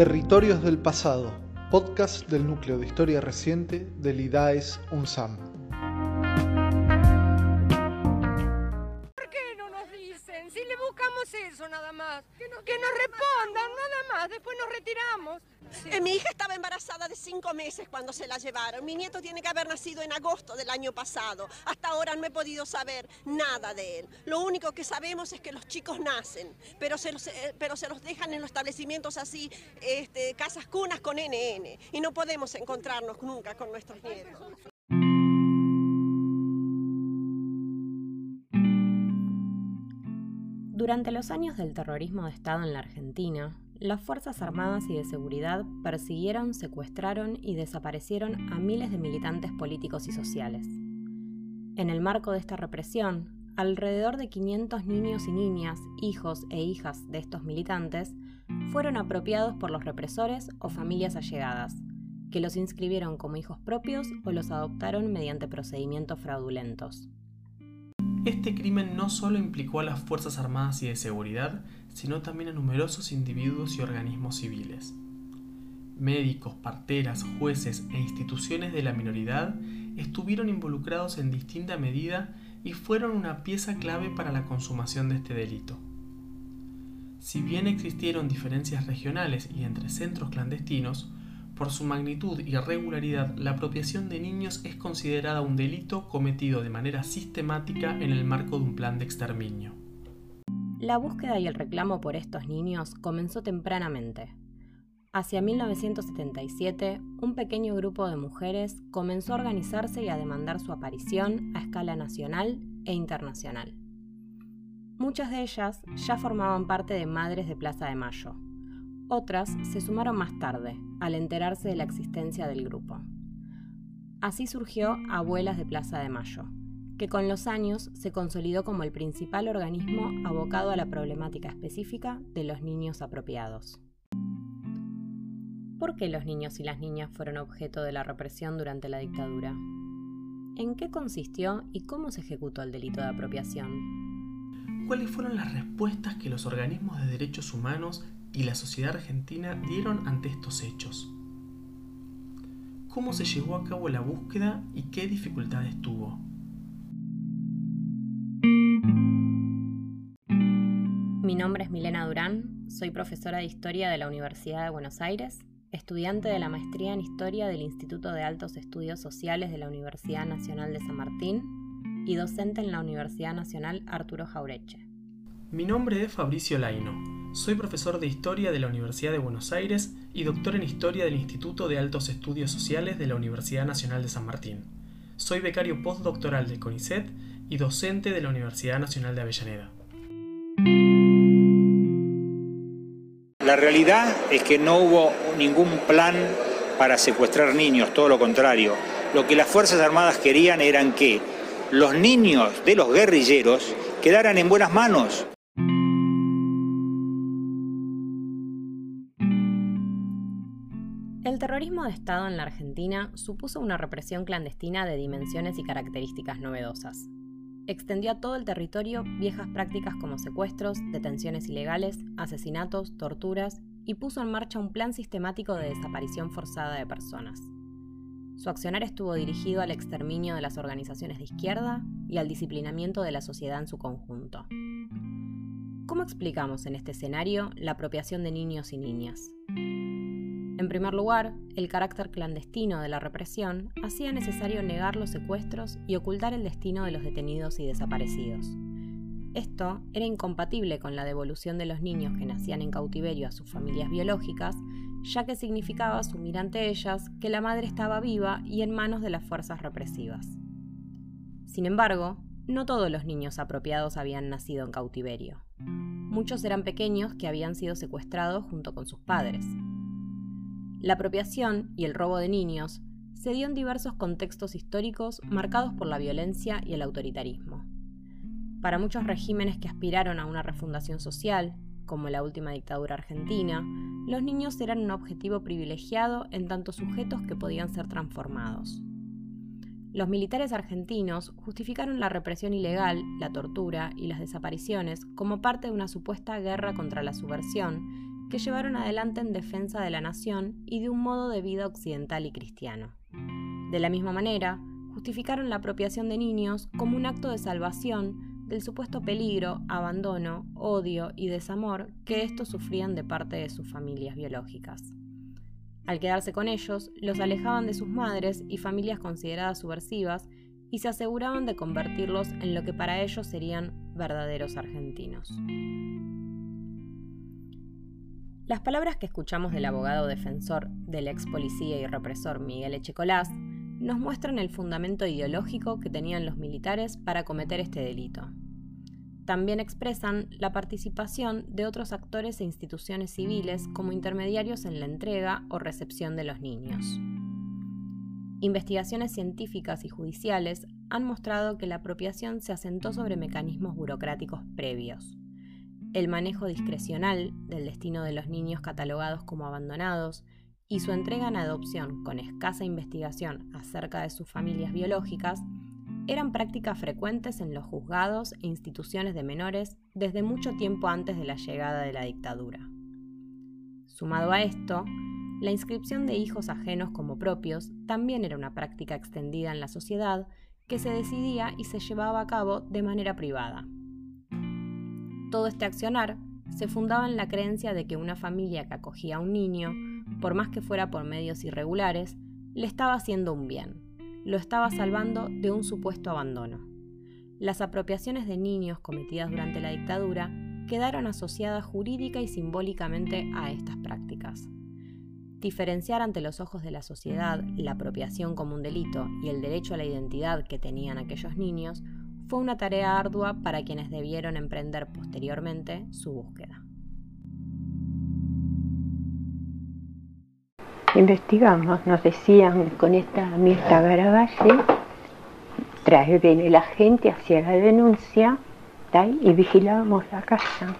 Territorios del Pasado, podcast del Núcleo de Historia Reciente del IDAES UNSAM. Buscamos eso nada más. Que, nos respondan nada más, después nos retiramos. Eh, mi hija estaba embarazada de cinco meses cuando se la llevaron. Mi nieto tiene que haber nacido en agosto del año pasado. Hasta ahora no he podido saber nada de él. Lo único que sabemos es que los chicos nacen, pero se los, eh, pero se los dejan en los establecimientos así, este, casas cunas con NN. Y no podemos encontrarnos nunca con nuestros nietos. Durante los años del terrorismo de Estado en la Argentina, las Fuerzas Armadas y de Seguridad persiguieron, secuestraron y desaparecieron a miles de militantes políticos y sociales. En el marco de esta represión, alrededor de 500 niños y niñas, hijos e hijas de estos militantes, fueron apropiados por los represores o familias allegadas, que los inscribieron como hijos propios o los adoptaron mediante procedimientos fraudulentos. Este crimen no solo implicó a las Fuerzas Armadas y de Seguridad, sino también a numerosos individuos y organismos civiles. Médicos, parteras, jueces e instituciones de la minoridad estuvieron involucrados en distinta medida y fueron una pieza clave para la consumación de este delito. Si bien existieron diferencias regionales y entre centros clandestinos, por su magnitud y regularidad, la apropiación de niños es considerada un delito cometido de manera sistemática en el marco de un plan de exterminio. La búsqueda y el reclamo por estos niños comenzó tempranamente. Hacia 1977, un pequeño grupo de mujeres comenzó a organizarse y a demandar su aparición a escala nacional e internacional. Muchas de ellas ya formaban parte de Madres de Plaza de Mayo, otras se sumaron más tarde, al enterarse de la existencia del grupo. Así surgió Abuelas de Plaza de Mayo, que con los años se consolidó como el principal organismo abocado a la problemática específica de los niños apropiados. ¿Por qué los niños y las niñas fueron objeto de la represión durante la dictadura? ¿En qué consistió y cómo se ejecutó el delito de apropiación? ¿Cuáles fueron las respuestas que los organismos de derechos humanos y la sociedad argentina dieron ante estos hechos. ¿Cómo se llevó a cabo la búsqueda y qué dificultades tuvo? Mi nombre es Milena Durán, soy profesora de Historia de la Universidad de Buenos Aires, estudiante de la maestría en Historia del Instituto de Altos Estudios Sociales de la Universidad Nacional de San Martín y docente en la Universidad Nacional Arturo Jaureche. Mi nombre es Fabricio Laino. Soy profesor de Historia de la Universidad de Buenos Aires y doctor en Historia del Instituto de Altos Estudios Sociales de la Universidad Nacional de San Martín. Soy becario postdoctoral del CONICET y docente de la Universidad Nacional de Avellaneda. La realidad es que no hubo ningún plan para secuestrar niños, todo lo contrario. Lo que las Fuerzas Armadas querían eran que los niños de los guerrilleros quedaran en buenas manos. Terrorismo de Estado en la Argentina supuso una represión clandestina de dimensiones y características novedosas. Extendió a todo el territorio viejas prácticas como secuestros, detenciones ilegales, asesinatos, torturas y puso en marcha un plan sistemático de desaparición forzada de personas. Su accionar estuvo dirigido al exterminio de las organizaciones de izquierda y al disciplinamiento de la sociedad en su conjunto. ¿Cómo explicamos en este escenario la apropiación de niños y niñas? En primer lugar, el carácter clandestino de la represión hacía necesario negar los secuestros y ocultar el destino de los detenidos y desaparecidos. Esto era incompatible con la devolución de los niños que nacían en cautiverio a sus familias biológicas, ya que significaba asumir ante ellas que la madre estaba viva y en manos de las fuerzas represivas. Sin embargo, no todos los niños apropiados habían nacido en cautiverio. Muchos eran pequeños que habían sido secuestrados junto con sus padres. La apropiación y el robo de niños se dio en diversos contextos históricos marcados por la violencia y el autoritarismo. Para muchos regímenes que aspiraron a una refundación social, como la última dictadura argentina, los niños eran un objetivo privilegiado en tanto sujetos que podían ser transformados. Los militares argentinos justificaron la represión ilegal, la tortura y las desapariciones como parte de una supuesta guerra contra la subversión que llevaron adelante en defensa de la nación y de un modo de vida occidental y cristiano. De la misma manera, justificaron la apropiación de niños como un acto de salvación del supuesto peligro, abandono, odio y desamor que estos sufrían de parte de sus familias biológicas. Al quedarse con ellos, los alejaban de sus madres y familias consideradas subversivas y se aseguraban de convertirlos en lo que para ellos serían verdaderos argentinos. Las palabras que escuchamos del abogado defensor del ex policía y represor Miguel Echecolás nos muestran el fundamento ideológico que tenían los militares para cometer este delito también expresan la participación de otros actores e instituciones civiles como intermediarios en la entrega o recepción de los niños. Investigaciones científicas y judiciales han mostrado que la apropiación se asentó sobre mecanismos burocráticos previos. El manejo discrecional del destino de los niños catalogados como abandonados y su entrega en adopción con escasa investigación acerca de sus familias biológicas eran prácticas frecuentes en los juzgados e instituciones de menores desde mucho tiempo antes de la llegada de la dictadura. Sumado a esto, la inscripción de hijos ajenos como propios también era una práctica extendida en la sociedad que se decidía y se llevaba a cabo de manera privada. Todo este accionar se fundaba en la creencia de que una familia que acogía a un niño, por más que fuera por medios irregulares, le estaba haciendo un bien lo estaba salvando de un supuesto abandono. Las apropiaciones de niños cometidas durante la dictadura quedaron asociadas jurídica y simbólicamente a estas prácticas. Diferenciar ante los ojos de la sociedad la apropiación como un delito y el derecho a la identidad que tenían aquellos niños fue una tarea ardua para quienes debieron emprender posteriormente su búsqueda. investigamos, nos decían con esta Mirta Garavalle, trae bien el agente, hacía la denuncia y vigilábamos la casa.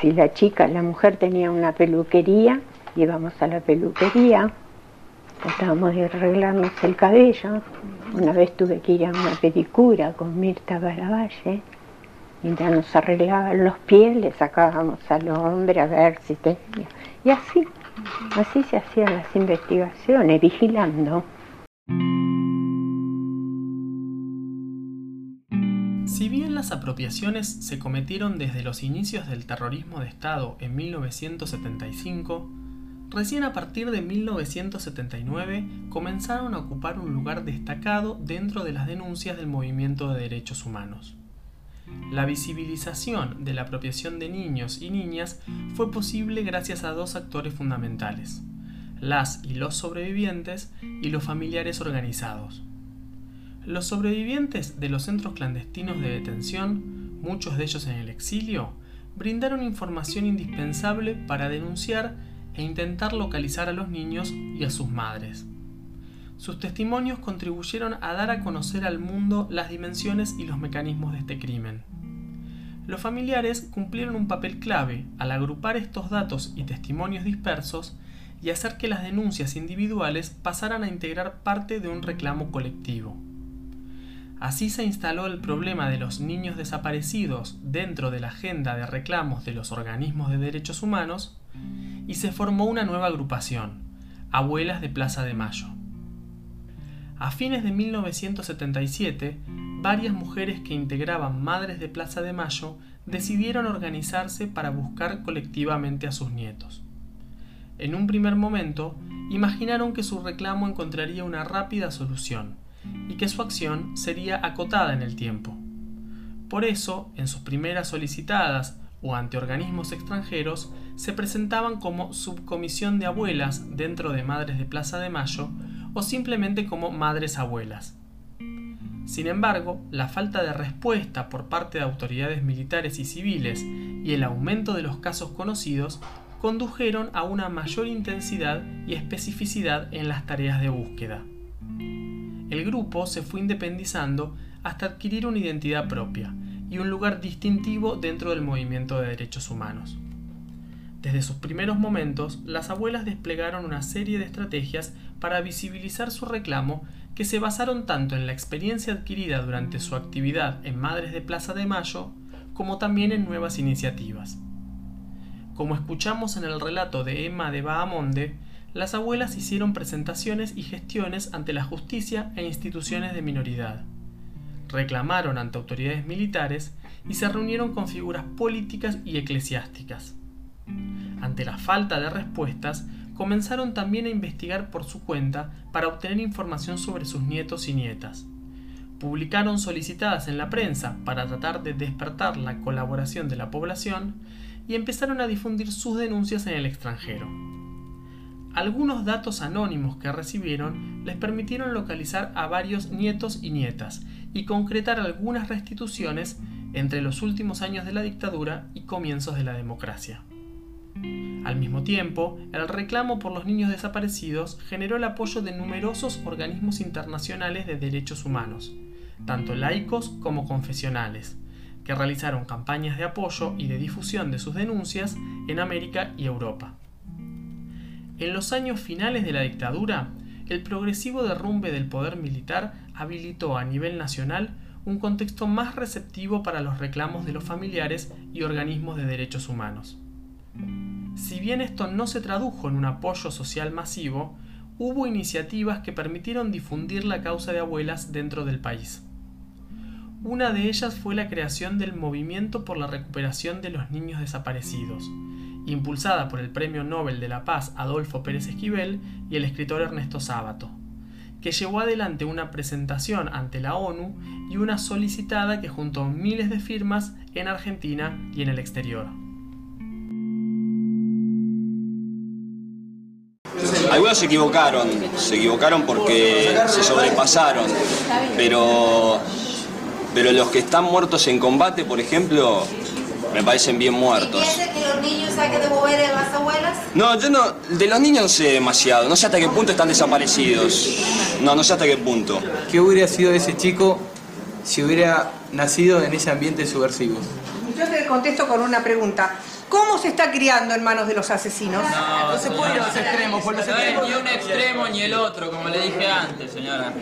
Si la chica, la mujer tenía una peluquería, íbamos a la peluquería, tratábamos de arreglarnos el cabello. Una vez tuve que ir a una pedicura con Mirta Garavalle. Mientras nos arreglaban los pies, le sacábamos al hombre a ver si tenía. Y así, Así se hacían las investigaciones, vigilando. Si bien las apropiaciones se cometieron desde los inicios del terrorismo de Estado en 1975, recién a partir de 1979 comenzaron a ocupar un lugar destacado dentro de las denuncias del movimiento de derechos humanos. La visibilización de la apropiación de niños y niñas fue posible gracias a dos actores fundamentales, las y los sobrevivientes y los familiares organizados. Los sobrevivientes de los centros clandestinos de detención, muchos de ellos en el exilio, brindaron información indispensable para denunciar e intentar localizar a los niños y a sus madres. Sus testimonios contribuyeron a dar a conocer al mundo las dimensiones y los mecanismos de este crimen. Los familiares cumplieron un papel clave al agrupar estos datos y testimonios dispersos y hacer que las denuncias individuales pasaran a integrar parte de un reclamo colectivo. Así se instaló el problema de los niños desaparecidos dentro de la agenda de reclamos de los organismos de derechos humanos y se formó una nueva agrupación, Abuelas de Plaza de Mayo. A fines de 1977, varias mujeres que integraban Madres de Plaza de Mayo decidieron organizarse para buscar colectivamente a sus nietos. En un primer momento, imaginaron que su reclamo encontraría una rápida solución y que su acción sería acotada en el tiempo. Por eso, en sus primeras solicitadas o ante organismos extranjeros, se presentaban como subcomisión de abuelas dentro de Madres de Plaza de Mayo o simplemente como madres abuelas. Sin embargo, la falta de respuesta por parte de autoridades militares y civiles y el aumento de los casos conocidos condujeron a una mayor intensidad y especificidad en las tareas de búsqueda. El grupo se fue independizando hasta adquirir una identidad propia y un lugar distintivo dentro del movimiento de derechos humanos. Desde sus primeros momentos, las abuelas desplegaron una serie de estrategias para visibilizar su reclamo que se basaron tanto en la experiencia adquirida durante su actividad en Madres de Plaza de Mayo como también en nuevas iniciativas. Como escuchamos en el relato de Emma de Bahamonde, las abuelas hicieron presentaciones y gestiones ante la justicia e instituciones de minoridad. Reclamaron ante autoridades militares y se reunieron con figuras políticas y eclesiásticas. Ante la falta de respuestas, comenzaron también a investigar por su cuenta para obtener información sobre sus nietos y nietas. Publicaron solicitadas en la prensa para tratar de despertar la colaboración de la población y empezaron a difundir sus denuncias en el extranjero. Algunos datos anónimos que recibieron les permitieron localizar a varios nietos y nietas y concretar algunas restituciones entre los últimos años de la dictadura y comienzos de la democracia. Al mismo tiempo, el reclamo por los niños desaparecidos generó el apoyo de numerosos organismos internacionales de derechos humanos, tanto laicos como confesionales, que realizaron campañas de apoyo y de difusión de sus denuncias en América y Europa. En los años finales de la dictadura, el progresivo derrumbe del poder militar habilitó a nivel nacional un contexto más receptivo para los reclamos de los familiares y organismos de derechos humanos. Si bien esto no se tradujo en un apoyo social masivo, hubo iniciativas que permitieron difundir la causa de abuelas dentro del país. Una de ellas fue la creación del Movimiento por la Recuperación de los Niños Desaparecidos, impulsada por el Premio Nobel de la Paz Adolfo Pérez Esquivel y el escritor Ernesto Sábato, que llevó adelante una presentación ante la ONU y una solicitada que juntó miles de firmas en Argentina y en el exterior. Algunos se equivocaron, se equivocaron porque se sobrepasaron, pero, pero los que están muertos en combate, por ejemplo, me parecen bien muertos. ¿Y que los niños hay que devolver a las abuelas? No, yo no, de los niños no sé demasiado, no sé hasta qué punto están desaparecidos. No, no sé hasta qué punto. ¿Qué hubiera sido ese chico si hubiera nacido en ese ambiente subversivo? Yo te contesto con una pregunta. ¿Cómo se está criando en manos de los asesinos? No, no se puede ir a los extremos, por los extremos. Ni un extremo ni el otro, como le dije antes, señora.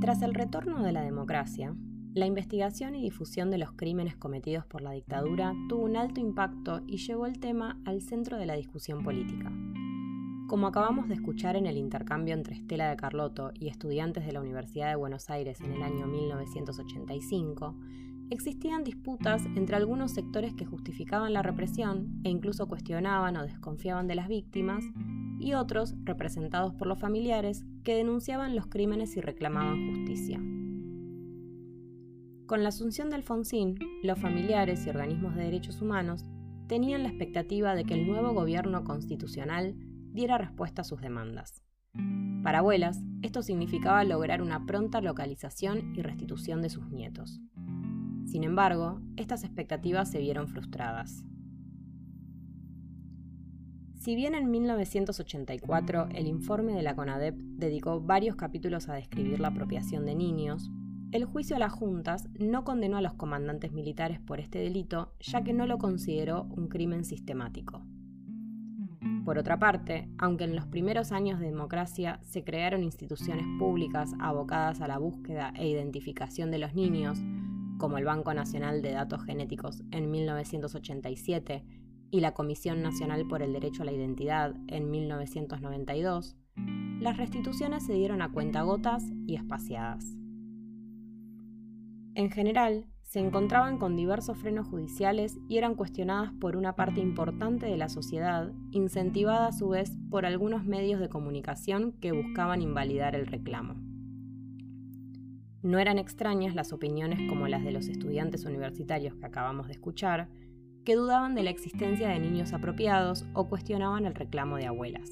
Tras el retorno de la democracia, la investigación y difusión de los crímenes cometidos por la dictadura tuvo un alto impacto y llevó el tema al centro de la discusión política. Como acabamos de escuchar en el intercambio entre Estela de Carlotto y estudiantes de la Universidad de Buenos Aires en el año 1985, existían disputas entre algunos sectores que justificaban la represión e incluso cuestionaban o desconfiaban de las víctimas, y otros, representados por los familiares, que denunciaban los crímenes y reclamaban justicia. Con la asunción de Alfonsín, los familiares y organismos de derechos humanos tenían la expectativa de que el nuevo gobierno constitucional diera respuesta a sus demandas. Para abuelas, esto significaba lograr una pronta localización y restitución de sus nietos. Sin embargo, estas expectativas se vieron frustradas. Si bien en 1984 el informe de la CONADEP dedicó varios capítulos a describir la apropiación de niños, el juicio a las juntas no condenó a los comandantes militares por este delito, ya que no lo consideró un crimen sistemático. Por otra parte, aunque en los primeros años de democracia se crearon instituciones públicas abocadas a la búsqueda e identificación de los niños, como el Banco Nacional de Datos Genéticos en 1987 y la Comisión Nacional por el Derecho a la Identidad en 1992, las restituciones se dieron a cuentagotas y espaciadas. En general, se encontraban con diversos frenos judiciales y eran cuestionadas por una parte importante de la sociedad, incentivada a su vez por algunos medios de comunicación que buscaban invalidar el reclamo. No eran extrañas las opiniones como las de los estudiantes universitarios que acabamos de escuchar, que dudaban de la existencia de niños apropiados o cuestionaban el reclamo de abuelas.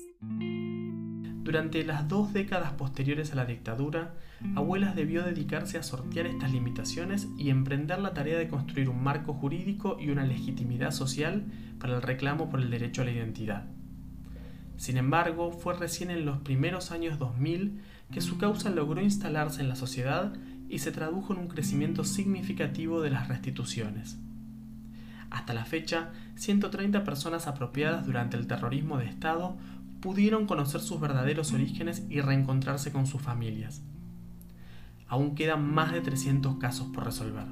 Durante las dos décadas posteriores a la dictadura, Abuelas debió dedicarse a sortear estas limitaciones y emprender la tarea de construir un marco jurídico y una legitimidad social para el reclamo por el derecho a la identidad. Sin embargo, fue recién en los primeros años 2000 que su causa logró instalarse en la sociedad y se tradujo en un crecimiento significativo de las restituciones. Hasta la fecha, 130 personas apropiadas durante el terrorismo de Estado pudieron conocer sus verdaderos orígenes y reencontrarse con sus familias. Aún quedan más de 300 casos por resolver.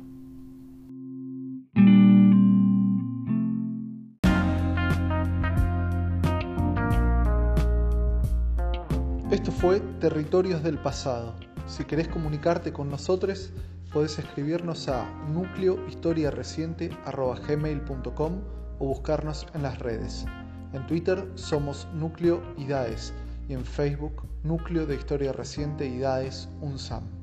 Esto fue Territorios del Pasado. Si querés comunicarte con nosotros, podés escribirnos a núcleohistoriareciente.gmail.com o buscarnos en las redes. En Twitter somos Núcleo IDAES y en Facebook Núcleo de Historia Reciente IDAES UNSAM.